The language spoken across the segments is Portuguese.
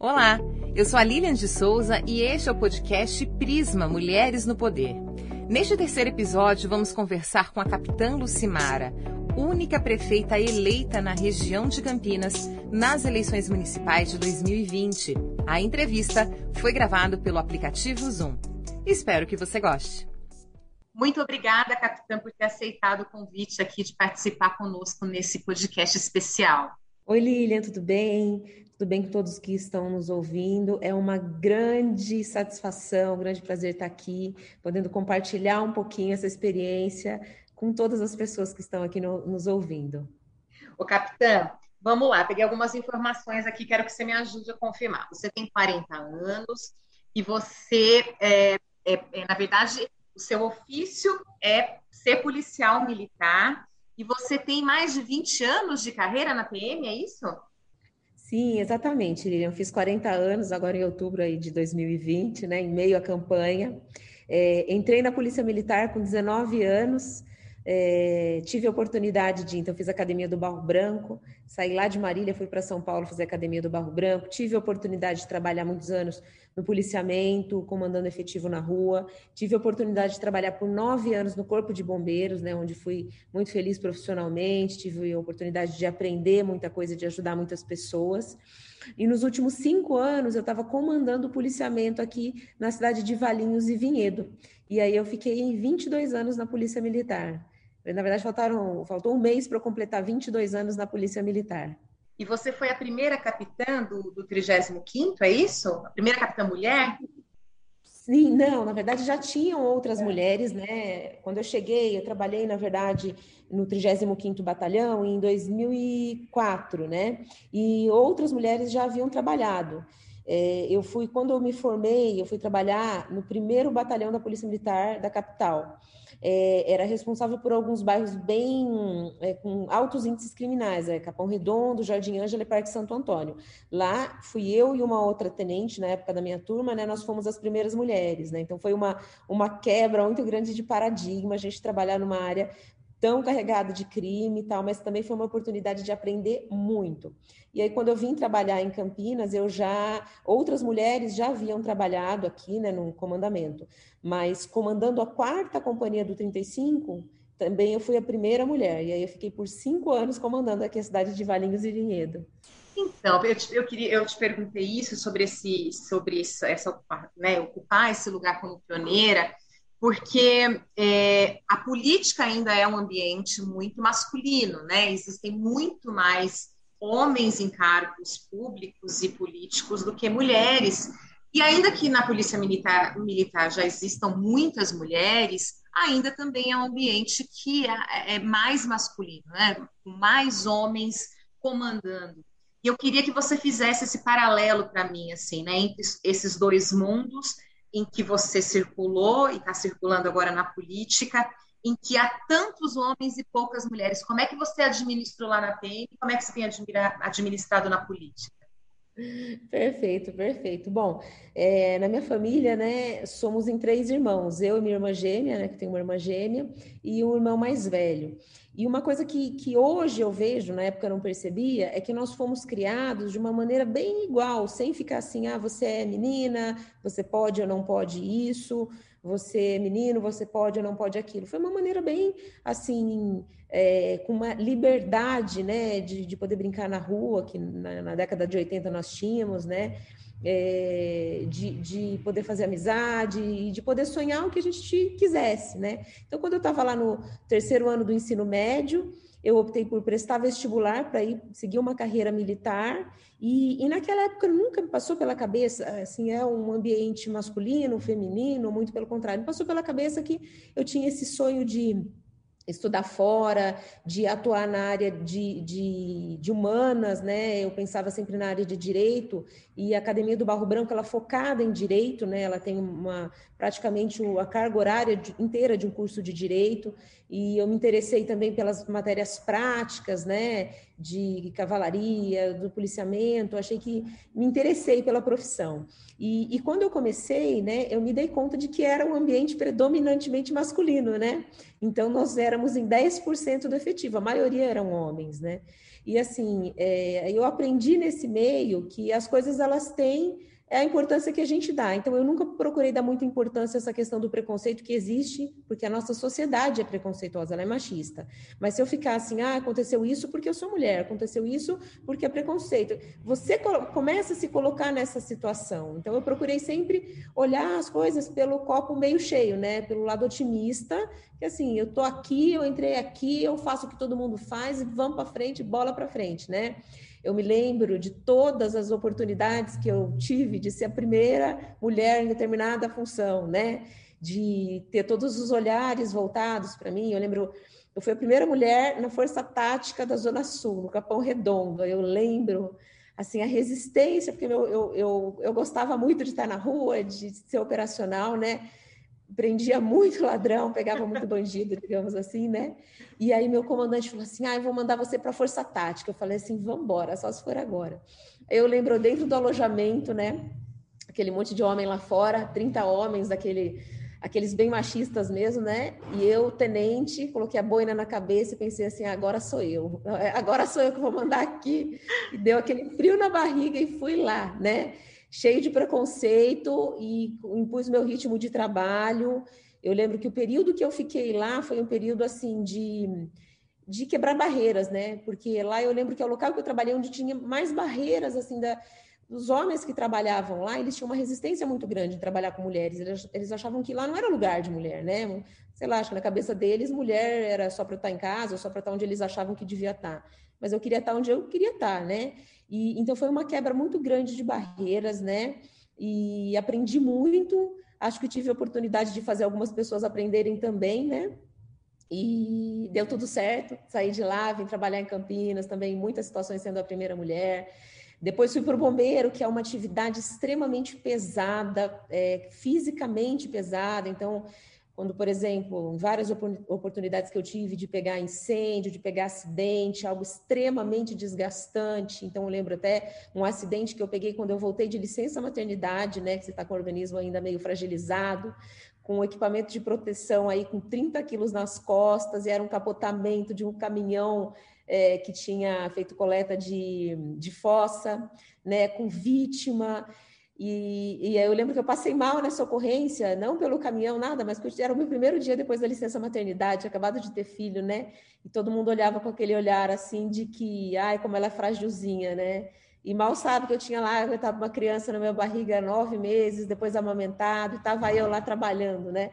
Olá, eu sou a Lilian de Souza e este é o podcast Prisma Mulheres no Poder. Neste terceiro episódio, vamos conversar com a capitã Lucimara, única prefeita eleita na região de Campinas nas eleições municipais de 2020. A entrevista foi gravada pelo aplicativo Zoom. Espero que você goste. Muito obrigada, capitã, por ter aceitado o convite aqui de participar conosco nesse podcast especial. Oi, Lilian, tudo bem? Tudo bem com todos que estão nos ouvindo. É uma grande satisfação, um grande prazer estar aqui, podendo compartilhar um pouquinho essa experiência com todas as pessoas que estão aqui no, nos ouvindo. O capitã, vamos lá, peguei algumas informações aqui, quero que você me ajude a confirmar. Você tem 40 anos e você, é, é, é, na verdade, o seu ofício é ser policial militar e você tem mais de 20 anos de carreira na PM, é isso? Sim, exatamente, Lilian. Fiz 40 anos agora em outubro aí de 2020, né, em meio à campanha. É, entrei na Polícia Militar com 19 anos, é, tive a oportunidade de, então, fiz a academia do Barro Branco, saí lá de Marília, fui para São Paulo fazer academia do Barro Branco, tive a oportunidade de trabalhar muitos anos no policiamento, comandando efetivo na rua, tive a oportunidade de trabalhar por nove anos no Corpo de Bombeiros, né, onde fui muito feliz profissionalmente, tive a oportunidade de aprender muita coisa, de ajudar muitas pessoas. E nos últimos cinco anos eu estava comandando o policiamento aqui na cidade de Valinhos e Vinhedo. E aí eu fiquei em 22 anos na Polícia Militar. Na verdade, faltaram, faltou um mês para eu completar 22 anos na Polícia Militar. E você foi a primeira capitã do, do 35º, é isso? A primeira capitã mulher? Sim, não, na verdade já tinham outras mulheres, né? Quando eu cheguei, eu trabalhei, na verdade, no 35º Batalhão em 2004, né? E outras mulheres já haviam trabalhado. É, eu fui, quando eu me formei, eu fui trabalhar no primeiro batalhão da Polícia Militar da capital é, era responsável por alguns bairros bem é, com altos índices criminais, é, Capão Redondo, Jardim Ângela e Parque Santo Antônio. Lá fui eu e uma outra tenente na época da minha turma, né? Nós fomos as primeiras mulheres, né? Então foi uma, uma quebra muito grande de paradigma, a gente trabalhar numa área tão carregada de crime e tal, mas também foi uma oportunidade de aprender muito. E aí, quando eu vim trabalhar em Campinas, eu já. Outras mulheres já haviam trabalhado aqui, né, no comandamento, mas comandando a quarta companhia do 35, também eu fui a primeira mulher. E aí, eu fiquei por cinco anos comandando aqui a cidade de Valinhos e Vinhedo. Então, eu, te, eu, queria, eu te perguntei isso sobre esse, sobre essa, essa né, ocupar esse lugar como pioneira, porque é, a política ainda é um ambiente muito masculino, né? Existem muito mais homens em cargos públicos e políticos do que mulheres. E ainda que na polícia militar, militar já existam muitas mulheres, ainda também é um ambiente que é, é mais masculino, né? com mais homens comandando. E eu queria que você fizesse esse paralelo para mim, assim, né? entre esses dois mundos em que você circulou e está circulando agora na política, em que há tantos homens e poucas mulheres. Como é que você administrou lá na PM? Como é que você tem administrado na política? Perfeito, perfeito. Bom, é, na minha família, né, somos em três irmãos, eu e minha irmã gêmea, né, que tem uma irmã gêmea, e um irmão mais velho. E uma coisa que, que hoje eu vejo, na época eu não percebia, é que nós fomos criados de uma maneira bem igual, sem ficar assim, ah, você é menina, você pode ou não pode isso, você é menino, você pode ou não pode aquilo. Foi uma maneira bem, assim, é, com uma liberdade, né, de, de poder brincar na rua, que na, na década de 80 nós tínhamos, né, é, de, de, poder fazer amizade e de poder sonhar o que a gente quisesse, né? Então, quando eu estava lá no terceiro ano do ensino médio, eu optei por prestar vestibular para ir seguir uma carreira militar e, e, naquela época nunca me passou pela cabeça assim é um ambiente masculino, feminino, muito pelo contrário, me passou pela cabeça que eu tinha esse sonho de estudar fora, de atuar na área de, de, de, humanas, né? Eu pensava sempre na área de direito e a Academia do Barro Branco ela é focada em direito, né? Ela tem uma praticamente a carga horária inteira de um curso de direito e eu me interessei também pelas matérias práticas, né? De cavalaria, do policiamento. Achei que me interessei pela profissão. E, e quando eu comecei, né? Eu me dei conta de que era um ambiente predominantemente masculino, né? Então, nós éramos em 10% do efetivo, a maioria eram homens, né? E assim, é, eu aprendi nesse meio que as coisas elas têm é a importância que a gente dá. Então, eu nunca procurei dar muita importância a essa questão do preconceito que existe, porque a nossa sociedade é preconceituosa, ela é machista. Mas se eu ficar assim, ah, aconteceu isso porque eu sou mulher, aconteceu isso porque é preconceito, você começa a se colocar nessa situação. Então, eu procurei sempre olhar as coisas pelo copo meio cheio, né? Pelo lado otimista, que assim, eu tô aqui, eu entrei aqui, eu faço o que todo mundo faz vamos para frente, bola para frente, né? Eu me lembro de todas as oportunidades que eu tive de ser a primeira mulher em determinada função, né? De ter todos os olhares voltados para mim. Eu lembro, eu fui a primeira mulher na Força Tática da Zona Sul, no Capão Redondo. Eu lembro assim a resistência, porque eu, eu, eu, eu gostava muito de estar na rua, de ser operacional, né? Prendia muito ladrão, pegava muito bandido, digamos assim, né? E aí meu comandante falou assim: "Ah, eu vou mandar você para a Força Tática". Eu falei assim: "Vamos embora, só se for agora". Eu lembro dentro do alojamento, né? Aquele monte de homem lá fora, 30 homens daquele aqueles bem machistas mesmo, né? E eu, tenente, coloquei a boina na cabeça e pensei assim: agora sou eu, agora sou eu que vou mandar aqui. E deu aquele frio na barriga e fui lá, né? Cheio de preconceito e impus meu ritmo de trabalho. Eu lembro que o período que eu fiquei lá foi um período assim de, de quebrar barreiras, né? Porque lá eu lembro que é o local que eu trabalhei onde tinha mais barreiras assim da homens que trabalhavam lá, eles tinham uma resistência muito grande em trabalhar com mulheres. Eles, eles achavam que lá não era lugar de mulher, né? Sei lá, acho que na cabeça deles mulher era só para estar em casa, ou só para estar onde eles achavam que devia estar. Mas eu queria estar onde eu queria estar, né? E, então foi uma quebra muito grande de barreiras, né? E aprendi muito. Acho que tive a oportunidade de fazer algumas pessoas aprenderem também, né? E deu tudo certo. Saí de lá, vim trabalhar em Campinas também, muitas situações sendo a primeira mulher. Depois fui para o bombeiro, que é uma atividade extremamente pesada, é, fisicamente pesada. Então, quando, por exemplo, em várias oportunidades que eu tive de pegar incêndio, de pegar acidente, algo extremamente desgastante. Então, eu lembro até um acidente que eu peguei quando eu voltei de licença maternidade, né, que você está com o organismo ainda meio fragilizado, com equipamento de proteção aí com 30 quilos nas costas, e era um capotamento de um caminhão é, que tinha feito coleta de, de fossa, né, com vítima. E, e eu lembro que eu passei mal nessa ocorrência, não pelo caminhão, nada, mas porque era o meu primeiro dia depois da licença maternidade, acabado de ter filho, né? E todo mundo olhava com aquele olhar assim de que, ai, como ela é frágilzinha, né? E mal sabe que eu tinha lá, eu estava uma criança na minha barriga nove meses, depois amamentado, e estava eu lá trabalhando, né?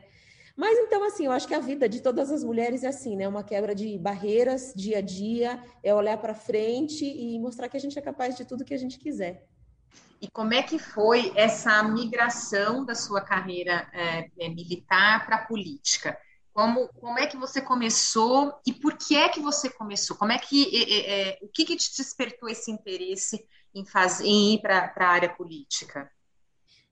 Mas então, assim, eu acho que a vida de todas as mulheres é assim, né? Uma quebra de barreiras dia a dia, é olhar para frente e mostrar que a gente é capaz de tudo que a gente quiser. E como é que foi essa migração da sua carreira é, militar para a política? Como, como é que você começou e por que é que você começou? Como é que é, é o que, que te despertou esse interesse em, em ir para a área política?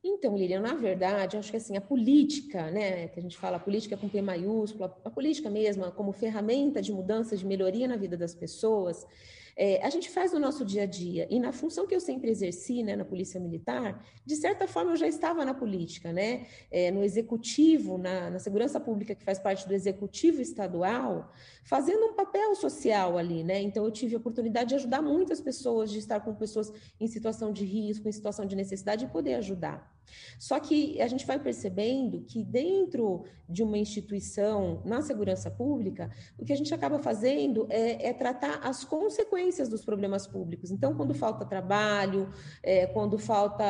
Então, Lilian, na verdade, acho que assim, a política, né, que a gente fala a política com P maiúsculo, a política mesma como ferramenta de mudança, de melhoria na vida das pessoas, é, a gente faz no nosso dia a dia. E na função que eu sempre exerci né, na Polícia Militar, de certa forma eu já estava na política, né? É, no executivo, na, na segurança pública, que faz parte do executivo estadual, fazendo um papel social ali, né? Então eu tive a oportunidade de ajudar muitas pessoas, de estar com pessoas em situação de risco, em situação de necessidade e poder ajudar. Só que a gente vai percebendo que dentro de uma instituição na segurança pública, o que a gente acaba fazendo é, é tratar as consequências dos problemas públicos. Então, quando falta trabalho, é, quando falta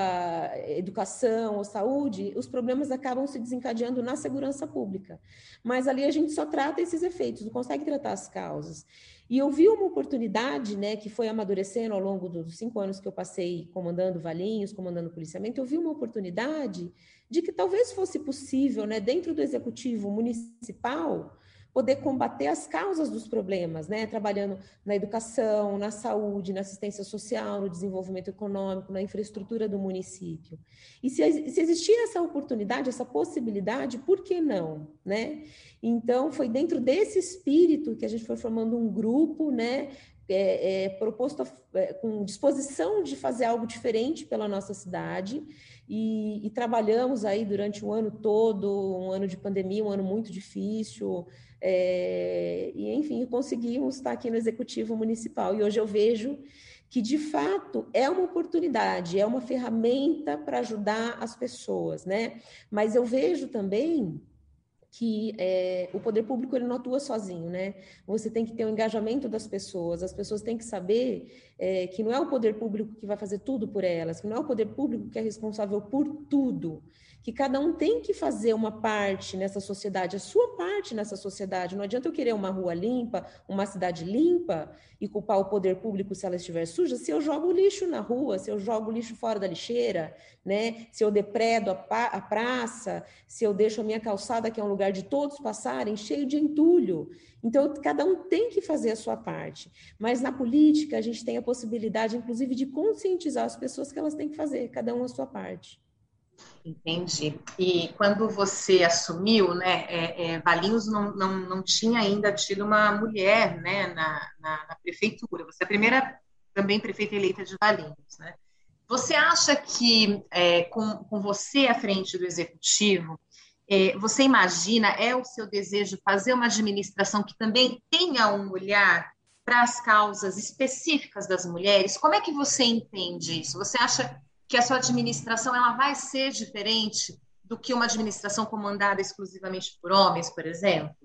educação ou saúde, os problemas acabam se desencadeando na segurança pública. Mas ali a gente só trata esses efeitos, não consegue tratar as causas. E eu vi uma oportunidade, né, que foi amadurecendo ao longo dos cinco anos que eu passei comandando Valinhos, comandando policiamento, eu vi uma oportunidade de que talvez fosse possível, né, dentro do executivo municipal, poder combater as causas dos problemas, né? Trabalhando na educação, na saúde, na assistência social, no desenvolvimento econômico, na infraestrutura do município. E se, se existir essa oportunidade, essa possibilidade, por que não, né? Então, foi dentro desse espírito que a gente foi formando um grupo, né? é, é, proposto é, com disposição de fazer algo diferente pela nossa cidade e, e, trabalhamos aí durante o ano todo, um ano de pandemia, um ano muito difícil, é, e enfim, conseguimos estar aqui no Executivo Municipal. E hoje eu vejo que de fato é uma oportunidade, é uma ferramenta para ajudar as pessoas, né? Mas eu vejo também que é, o poder público ele não atua sozinho, né? Você tem que ter o engajamento das pessoas, as pessoas têm que saber é, que não é o poder público que vai fazer tudo por elas, que não é o poder público que é responsável por tudo que cada um tem que fazer uma parte nessa sociedade, a sua parte nessa sociedade. Não adianta eu querer uma rua limpa, uma cidade limpa e culpar o poder público se ela estiver suja, se eu jogo lixo na rua, se eu jogo lixo fora da lixeira, né? Se eu depredo a, a praça, se eu deixo a minha calçada, que é um lugar de todos passarem, cheio de entulho. Então, cada um tem que fazer a sua parte. Mas na política, a gente tem a possibilidade, inclusive, de conscientizar as pessoas que elas têm que fazer, cada um a sua parte. Entendi. E quando você assumiu, né, é, é, Valinhos não, não, não tinha ainda tido uma mulher, né, na, na, na, prefeitura. Você é a primeira também prefeita eleita de Valinhos, né? Você acha que é, com, com você à frente do executivo, é, você imagina, é o seu desejo fazer uma administração que também tenha um olhar para as causas específicas das mulheres? Como é que você entende isso? Você acha que a sua administração ela vai ser diferente do que uma administração comandada exclusivamente por homens, por exemplo?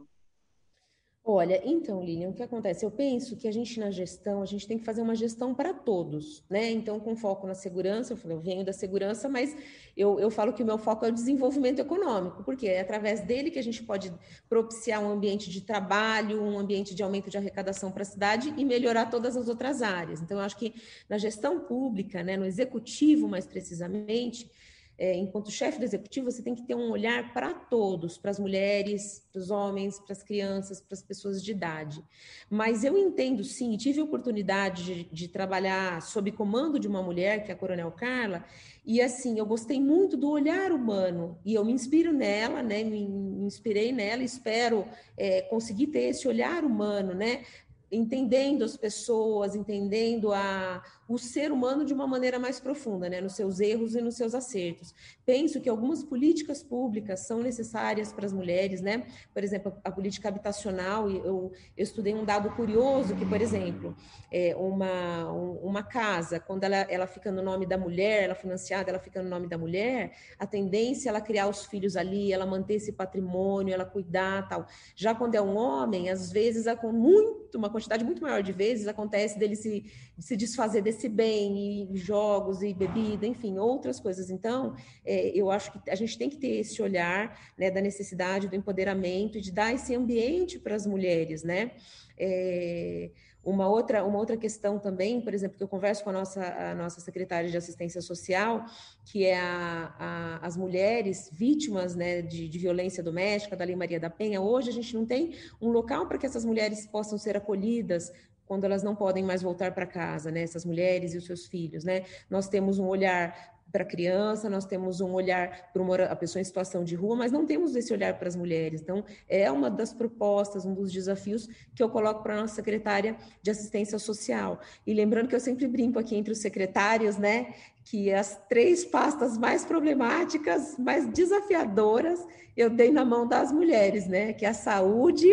Olha, então, Lilian, o que acontece? Eu penso que a gente na gestão, a gente tem que fazer uma gestão para todos, né? Então, com foco na segurança, eu falei, eu venho da segurança, mas eu, eu falo que o meu foco é o desenvolvimento econômico, porque é através dele que a gente pode propiciar um ambiente de trabalho, um ambiente de aumento de arrecadação para a cidade e melhorar todas as outras áreas. Então, eu acho que na gestão pública, né, no executivo mais precisamente, é, enquanto chefe do executivo, você tem que ter um olhar para todos, para as mulheres, para os homens, para as crianças, para as pessoas de idade. Mas eu entendo sim, tive a oportunidade de, de, trabalhar sob comando de uma mulher, que é a Coronel Carla, e assim, eu gostei muito do olhar humano, e eu me inspiro nela, né? Me, me inspirei nela, espero é, conseguir ter esse olhar humano, né? Entendendo as pessoas, entendendo a, o ser humano de uma maneira mais profunda, né, nos seus erros e nos seus acertos. Penso que algumas políticas públicas são necessárias para as mulheres, né? Por exemplo, a política habitacional, eu, eu estudei um dado curioso que, por exemplo, é uma, uma casa, quando ela, ela fica no nome da mulher, ela é financiada, ela fica no nome da mulher, a tendência é ela criar os filhos ali, ela manter esse patrimônio, ela cuidar, tal. Já quando é um homem, às vezes, com muito, uma quantidade muito maior de vezes, acontece dele se, se desfazer desse esse bem, e jogos, e bebida, enfim, outras coisas. Então, é, eu acho que a gente tem que ter esse olhar né, da necessidade do empoderamento e de dar esse ambiente para as mulheres, né? É, uma outra, uma outra questão também, por exemplo, que eu converso com a nossa, a nossa secretária de assistência social, que é a, a, as mulheres vítimas né, de, de, violência doméstica, da Lei Maria da Penha. Hoje a gente não tem um local para que essas mulheres possam ser acolhidas quando elas não podem mais voltar para casa, né? Essas mulheres e os seus filhos, né? Nós temos um olhar para a criança, nós temos um olhar para a pessoa em situação de rua, mas não temos esse olhar para as mulheres. Então, é uma das propostas, um dos desafios que eu coloco para a nossa secretária de assistência social. E lembrando que eu sempre brinco aqui entre os secretários, né, que as três pastas mais problemáticas, mais desafiadoras, eu dei na mão das mulheres, né, que é a saúde,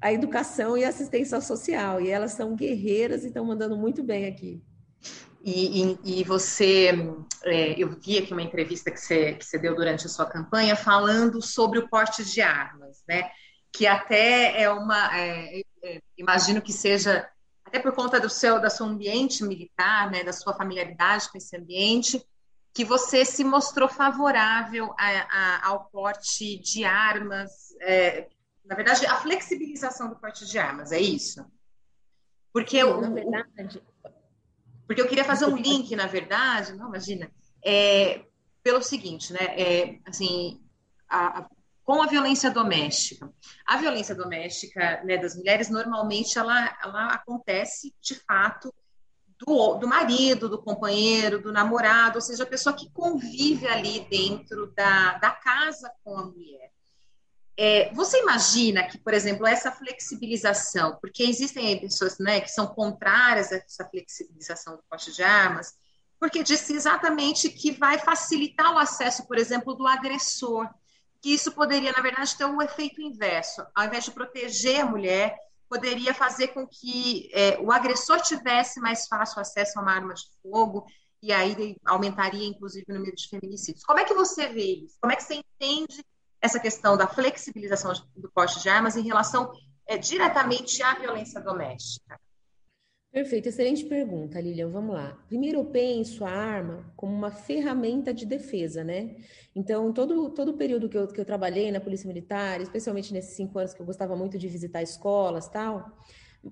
a educação e a assistência social. E elas são guerreiras e estão mandando muito bem aqui. E, e, e você, é, eu vi aqui uma entrevista que você, que você deu durante a sua campanha falando sobre o porte de armas, né? Que até é uma, é, é, imagino que seja até por conta do seu, da seu ambiente militar, né? Da sua familiaridade com esse ambiente, que você se mostrou favorável a, a, ao porte de armas é, na verdade, a flexibilização do porte de armas, é isso? Porque Sim, na verdade. Porque eu queria fazer um link, na verdade, não, imagina, é, pelo seguinte, né? É, assim, a, a, com a violência doméstica. A violência doméstica né, das mulheres, normalmente, ela, ela acontece, de fato, do, do marido, do companheiro, do namorado, ou seja, a pessoa que convive ali dentro da, da casa com a mulher. É, você imagina que, por exemplo, essa flexibilização, porque existem pessoas né, que são contrárias a essa flexibilização do porte de armas, porque disse exatamente que vai facilitar o acesso, por exemplo, do agressor, que isso poderia, na verdade, ter um efeito inverso. Ao invés de proteger a mulher, poderia fazer com que é, o agressor tivesse mais fácil acesso a uma arma de fogo e aí aumentaria, inclusive, o número de feminicídios. Como é que você vê isso? Como é que você entende essa questão da flexibilização do porte de armas em relação é, diretamente à violência doméstica? Perfeito, excelente pergunta, Lilian. Vamos lá. Primeiro, eu penso a arma como uma ferramenta de defesa, né? Então, todo, todo o período que eu, que eu trabalhei na Polícia Militar, especialmente nesses cinco anos que eu gostava muito de visitar escolas tal,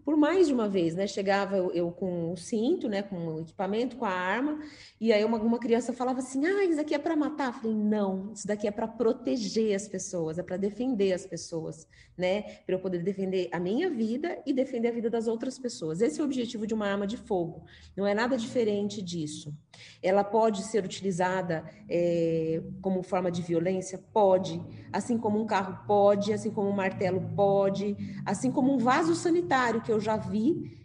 por mais de uma vez, né? Chegava eu, eu, com o cinto, né? Com o equipamento, com a arma, e aí uma, uma criança falava assim: Ah, isso daqui é para matar. Eu falei: Não, isso daqui é para proteger as pessoas, é para defender as pessoas, né? Para eu poder defender a minha vida e defender a vida das outras pessoas. Esse é o objetivo de uma arma de fogo. Não é nada diferente disso. Ela pode ser utilizada é, como forma de violência? Pode. Assim como um carro pode, assim como um martelo pode, assim como um vaso sanitário que eu já vi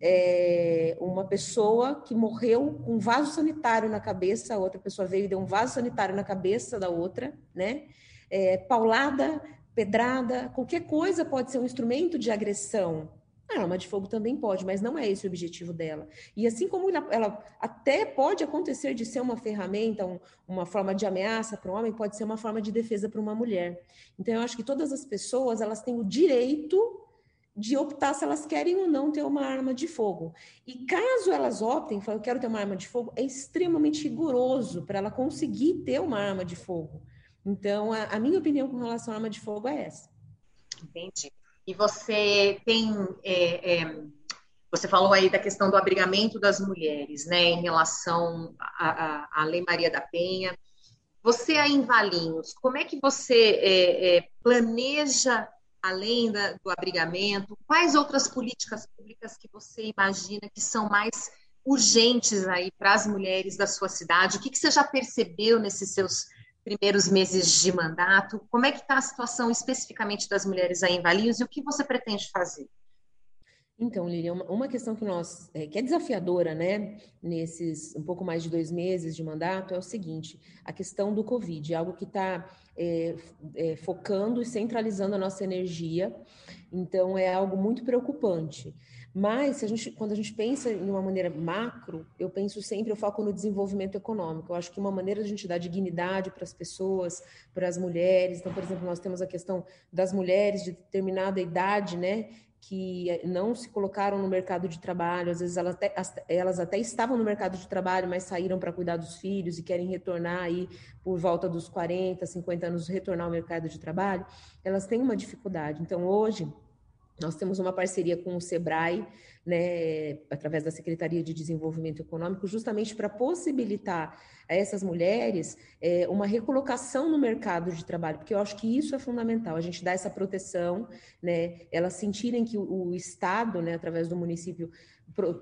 é, uma pessoa que morreu com um vaso sanitário na cabeça, outra pessoa veio e deu um vaso sanitário na cabeça da outra, né? É, paulada, pedrada, qualquer coisa pode ser um instrumento de agressão. A arma de fogo também pode, mas não é esse o objetivo dela. E assim como ela, ela até pode acontecer de ser uma ferramenta, um, uma forma de ameaça para um homem, pode ser uma forma de defesa para uma mulher. Então, eu acho que todas as pessoas elas têm o direito de optar se elas querem ou não ter uma arma de fogo. E caso elas optem, falam, eu quero ter uma arma de fogo, é extremamente rigoroso para ela conseguir ter uma arma de fogo. Então, a, a minha opinião com relação à arma de fogo é essa. Entendi. E você tem. É, é, você falou aí da questão do abrigamento das mulheres, né, em relação à Lei Maria da Penha. Você aí em Valinhos, como é que você é, é, planeja, além da, do abrigamento, quais outras políticas públicas que você imagina que são mais urgentes aí para as mulheres da sua cidade? O que, que você já percebeu nesses seus primeiros meses de mandato. Como é que está a situação especificamente das mulheres aí em Valinhos e o que você pretende fazer? Então, Lilian, uma questão que nós é, que é desafiadora, né, nesses um pouco mais de dois meses de mandato é o seguinte: a questão do Covid, algo que está é, é, focando e centralizando a nossa energia. Então, é algo muito preocupante. Mas, a gente, quando a gente pensa em uma maneira macro, eu penso sempre, eu foco no desenvolvimento econômico. Eu acho que uma maneira de a gente dar dignidade para as pessoas, para as mulheres. Então, por exemplo, nós temos a questão das mulheres de determinada idade, né? Que não se colocaram no mercado de trabalho, às vezes elas até, elas até estavam no mercado de trabalho, mas saíram para cuidar dos filhos e querem retornar aí por volta dos 40, 50 anos, retornar ao mercado de trabalho, elas têm uma dificuldade. Então, hoje, nós temos uma parceria com o SEBRAE, né, através da Secretaria de Desenvolvimento Econômico, justamente para possibilitar a essas mulheres é, uma recolocação no mercado de trabalho, porque eu acho que isso é fundamental, a gente dá essa proteção, né, elas sentirem que o, o Estado, né, através do município,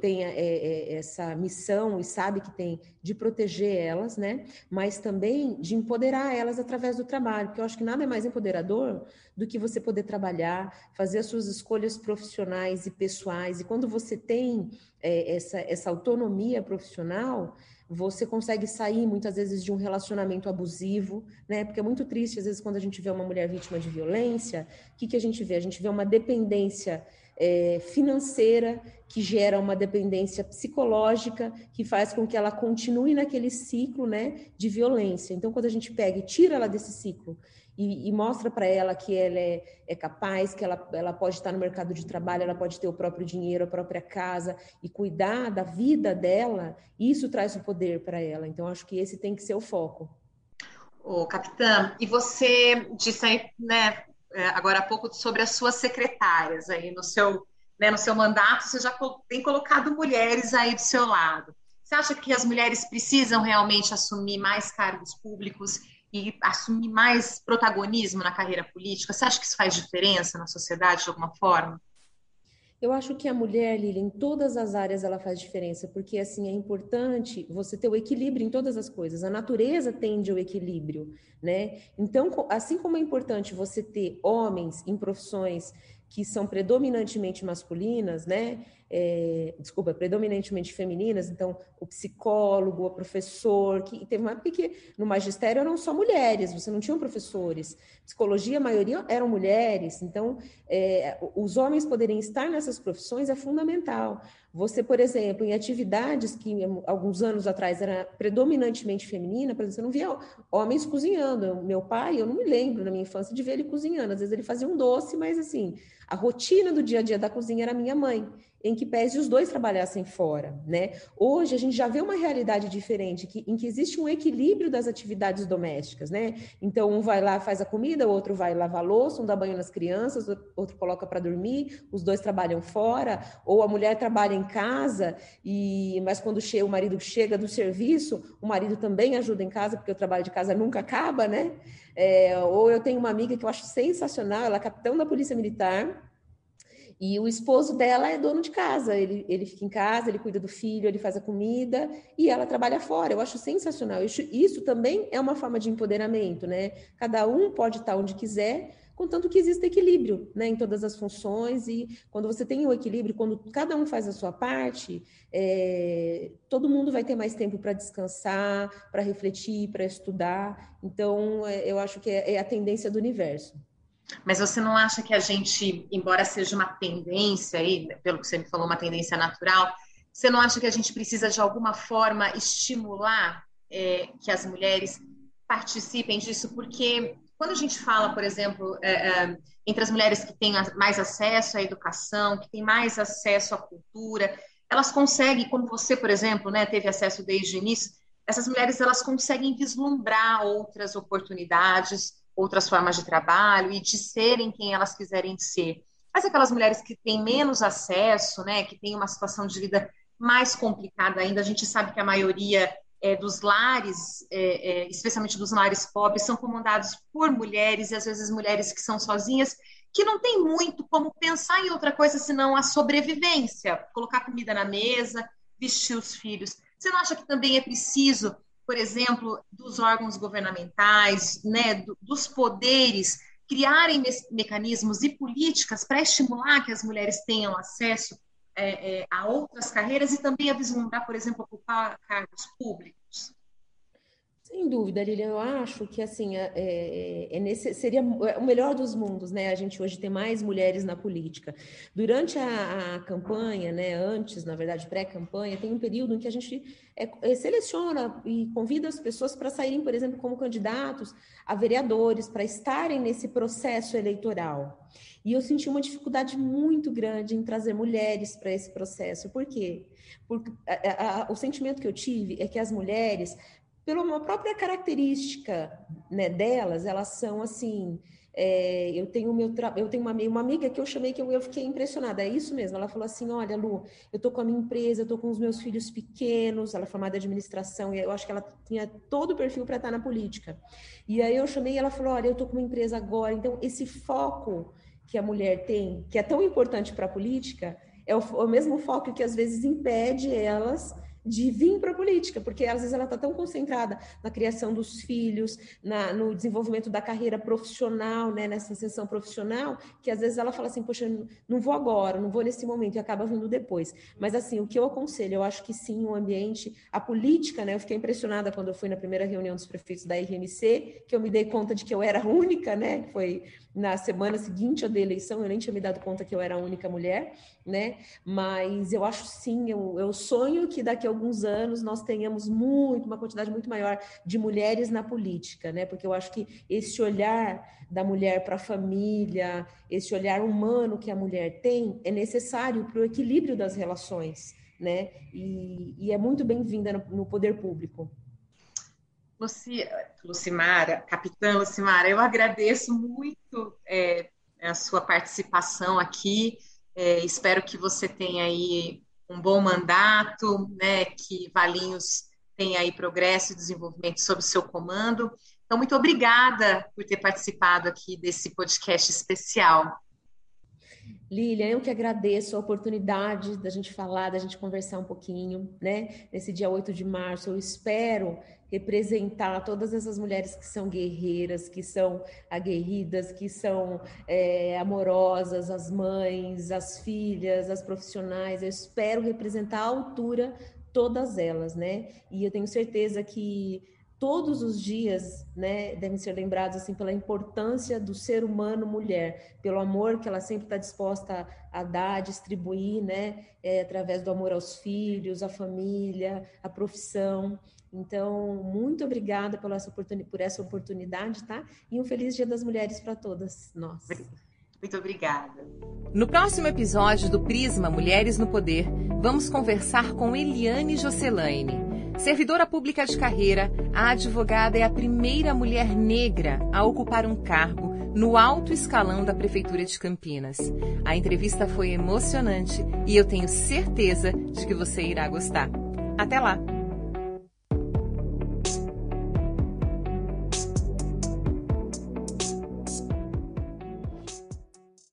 tenha é, é, essa missão e sabe que tem de proteger elas, né? Mas também de empoderar elas através do trabalho, porque eu acho que nada é mais empoderador do que você poder trabalhar, fazer as suas escolhas profissionais e pessoais. E quando você tem é, essa, essa autonomia profissional, você consegue sair muitas vezes de um relacionamento abusivo, né? Porque é muito triste, às vezes, quando a gente vê uma mulher vítima de violência, o que, que a gente vê? A gente vê uma dependência é, financeira que gera uma dependência psicológica que faz com que ela continue naquele ciclo né, de violência. Então, quando a gente pega e tira ela desse ciclo e, e mostra para ela que ela é, é, capaz, que ela, ela pode estar no mercado de trabalho, ela pode ter o próprio dinheiro, a própria casa e cuidar da vida dela, isso traz o poder para ela. Então, acho que esse tem que ser o foco. Ô, capitã, e você disse aí, né, agora há pouco sobre as suas secretárias aí no seu, né, no seu mandato, você já tem colocado mulheres aí do seu lado. Você acha que as mulheres precisam realmente assumir mais cargos públicos e assumir mais protagonismo na carreira política? Você acha que isso faz diferença na sociedade de alguma forma? Eu acho que a mulher, Lili, em todas as áreas ela faz diferença, porque assim é importante você ter o equilíbrio em todas as coisas. A natureza tende ao equilíbrio, né? Então, assim como é importante você ter homens em profissões que são predominantemente masculinas, né? É, desculpa, predominantemente femininas, então o psicólogo, o professor, que teve uma época que no magistério eram só mulheres, você não tinha professores. Psicologia, a maioria eram mulheres, então é, os homens poderem estar nessas profissões é fundamental. Você, por exemplo, em atividades que alguns anos atrás era predominantemente feminina, por exemplo, você não via homens cozinhando. Meu pai, eu não me lembro na minha infância de ver ele cozinhando. Às vezes ele fazia um doce, mas assim, a rotina do dia a dia da cozinha era minha mãe em que pese os dois trabalhassem fora, né? Hoje a gente já vê uma realidade diferente, que, em que existe um equilíbrio das atividades domésticas, né? Então um vai lá faz a comida, o outro vai lavar louça, um dá banho nas crianças, o outro coloca para dormir, os dois trabalham fora, ou a mulher trabalha em casa e mas quando chega, o marido chega do serviço, o marido também ajuda em casa porque o trabalho de casa nunca acaba, né? É, ou eu tenho uma amiga que eu acho sensacional, ela é capitão da polícia militar e o esposo dela é dono de casa, ele, ele fica em casa, ele cuida do filho, ele faz a comida e ela trabalha fora. Eu acho sensacional. Isso, isso também é uma forma de empoderamento, né? Cada um pode estar onde quiser, contanto que exista equilíbrio né, em todas as funções, e quando você tem o equilíbrio, quando cada um faz a sua parte, é, todo mundo vai ter mais tempo para descansar, para refletir, para estudar. Então, é, eu acho que é, é a tendência do universo. Mas você não acha que a gente, embora seja uma tendência aí, pelo que você me falou, uma tendência natural, você não acha que a gente precisa de alguma forma estimular é, que as mulheres participem disso? Porque quando a gente fala, por exemplo, é, é, entre as mulheres que têm mais acesso à educação, que têm mais acesso à cultura, elas conseguem, como você, por exemplo, né, teve acesso desde o início, essas mulheres elas conseguem vislumbrar outras oportunidades, outras formas de trabalho e de serem quem elas quiserem ser. Mas aquelas mulheres que têm menos acesso, né, que têm uma situação de vida mais complicada ainda, a gente sabe que a maioria é, dos lares, é, é, especialmente dos lares pobres, são comandados por mulheres, e às vezes mulheres que são sozinhas, que não tem muito como pensar em outra coisa senão a sobrevivência, colocar comida na mesa, vestir os filhos. Você não acha que também é preciso por exemplo, dos órgãos governamentais, né, do, dos poderes, criarem me mecanismos e políticas para estimular que as mulheres tenham acesso é, é, a outras carreiras e também a vislumbrar, por exemplo, ocupar cargos públicos? Sem dúvida, Lilian, eu acho que assim é, é, é nesse, seria o melhor dos mundos, né? A gente hoje ter mais mulheres na política. Durante a, a campanha, né? Antes, na verdade, pré-campanha, tem um período em que a gente é, é seleciona e convida as pessoas para saírem, por exemplo, como candidatos a vereadores, para estarem nesse processo eleitoral. E eu senti uma dificuldade muito grande em trazer mulheres para esse processo. Por quê? Porque a, a, o sentimento que eu tive é que as mulheres pela própria característica né, delas, elas são assim. É, eu tenho meu eu tenho uma, uma amiga que eu chamei que eu, eu, fiquei impressionada, é isso mesmo. Ela falou assim: olha, Lu, eu tô com a minha empresa, eu tô com os meus filhos pequenos, ela é formada em administração, e eu acho que ela tinha todo o perfil para estar na política. E aí eu chamei e ela falou: olha, eu tô com uma empresa agora, então esse foco que a mulher tem, que é tão importante para a política, é o, o mesmo foco que às vezes impede elas de vir para a política, porque às vezes ela está tão concentrada na criação dos filhos, na, no desenvolvimento da carreira profissional, né, nessa ascensão profissional, que às vezes ela fala assim, poxa, não vou agora, não vou nesse momento, e acaba vindo depois. Mas assim, o que eu aconselho, eu acho que sim, o ambiente, a política, né, eu fiquei impressionada quando eu fui na primeira reunião dos prefeitos da RMC, que eu me dei conta de que eu era única, né, foi na semana seguinte à da eleição, eu nem tinha me dado conta que eu era a única mulher, né? Mas eu acho sim, eu, eu sonho que daqui alguns anos nós tenhamos muito, uma quantidade muito maior de mulheres na política, né? Porque eu acho que esse olhar da mulher para a família, esse olhar humano que a mulher tem, é necessário para o equilíbrio das relações, né? E, e é muito bem-vinda no, no poder público. Luci, Lucimara, capitã Lucimara, eu agradeço muito é, a sua participação aqui. É, espero que você tenha aí um bom mandato, né, que Valinhos tenha aí progresso e desenvolvimento sob seu comando. Então, muito obrigada por ter participado aqui desse podcast especial. Lilian, eu que agradeço a oportunidade da gente falar, da gente conversar um pouquinho, né? Nesse dia 8 de março, eu espero representar todas essas mulheres que são guerreiras, que são aguerridas, que são é, amorosas, as mães, as filhas, as profissionais. Eu espero representar à altura todas elas, né? E eu tenho certeza que todos os dias, né, devem ser lembrados assim pela importância do ser humano mulher, pelo amor que ela sempre está disposta a, dar, a distribuir, né, é, através do amor aos filhos, à família, à profissão. Então, muito obrigada por essa, por essa oportunidade, tá? E um feliz Dia das Mulheres para todas nós. Muito obrigada. No próximo episódio do Prisma Mulheres no Poder, vamos conversar com Eliane Jocelaine. Servidora pública de carreira, a advogada é a primeira mulher negra a ocupar um cargo no alto escalão da Prefeitura de Campinas. A entrevista foi emocionante e eu tenho certeza de que você irá gostar. Até lá!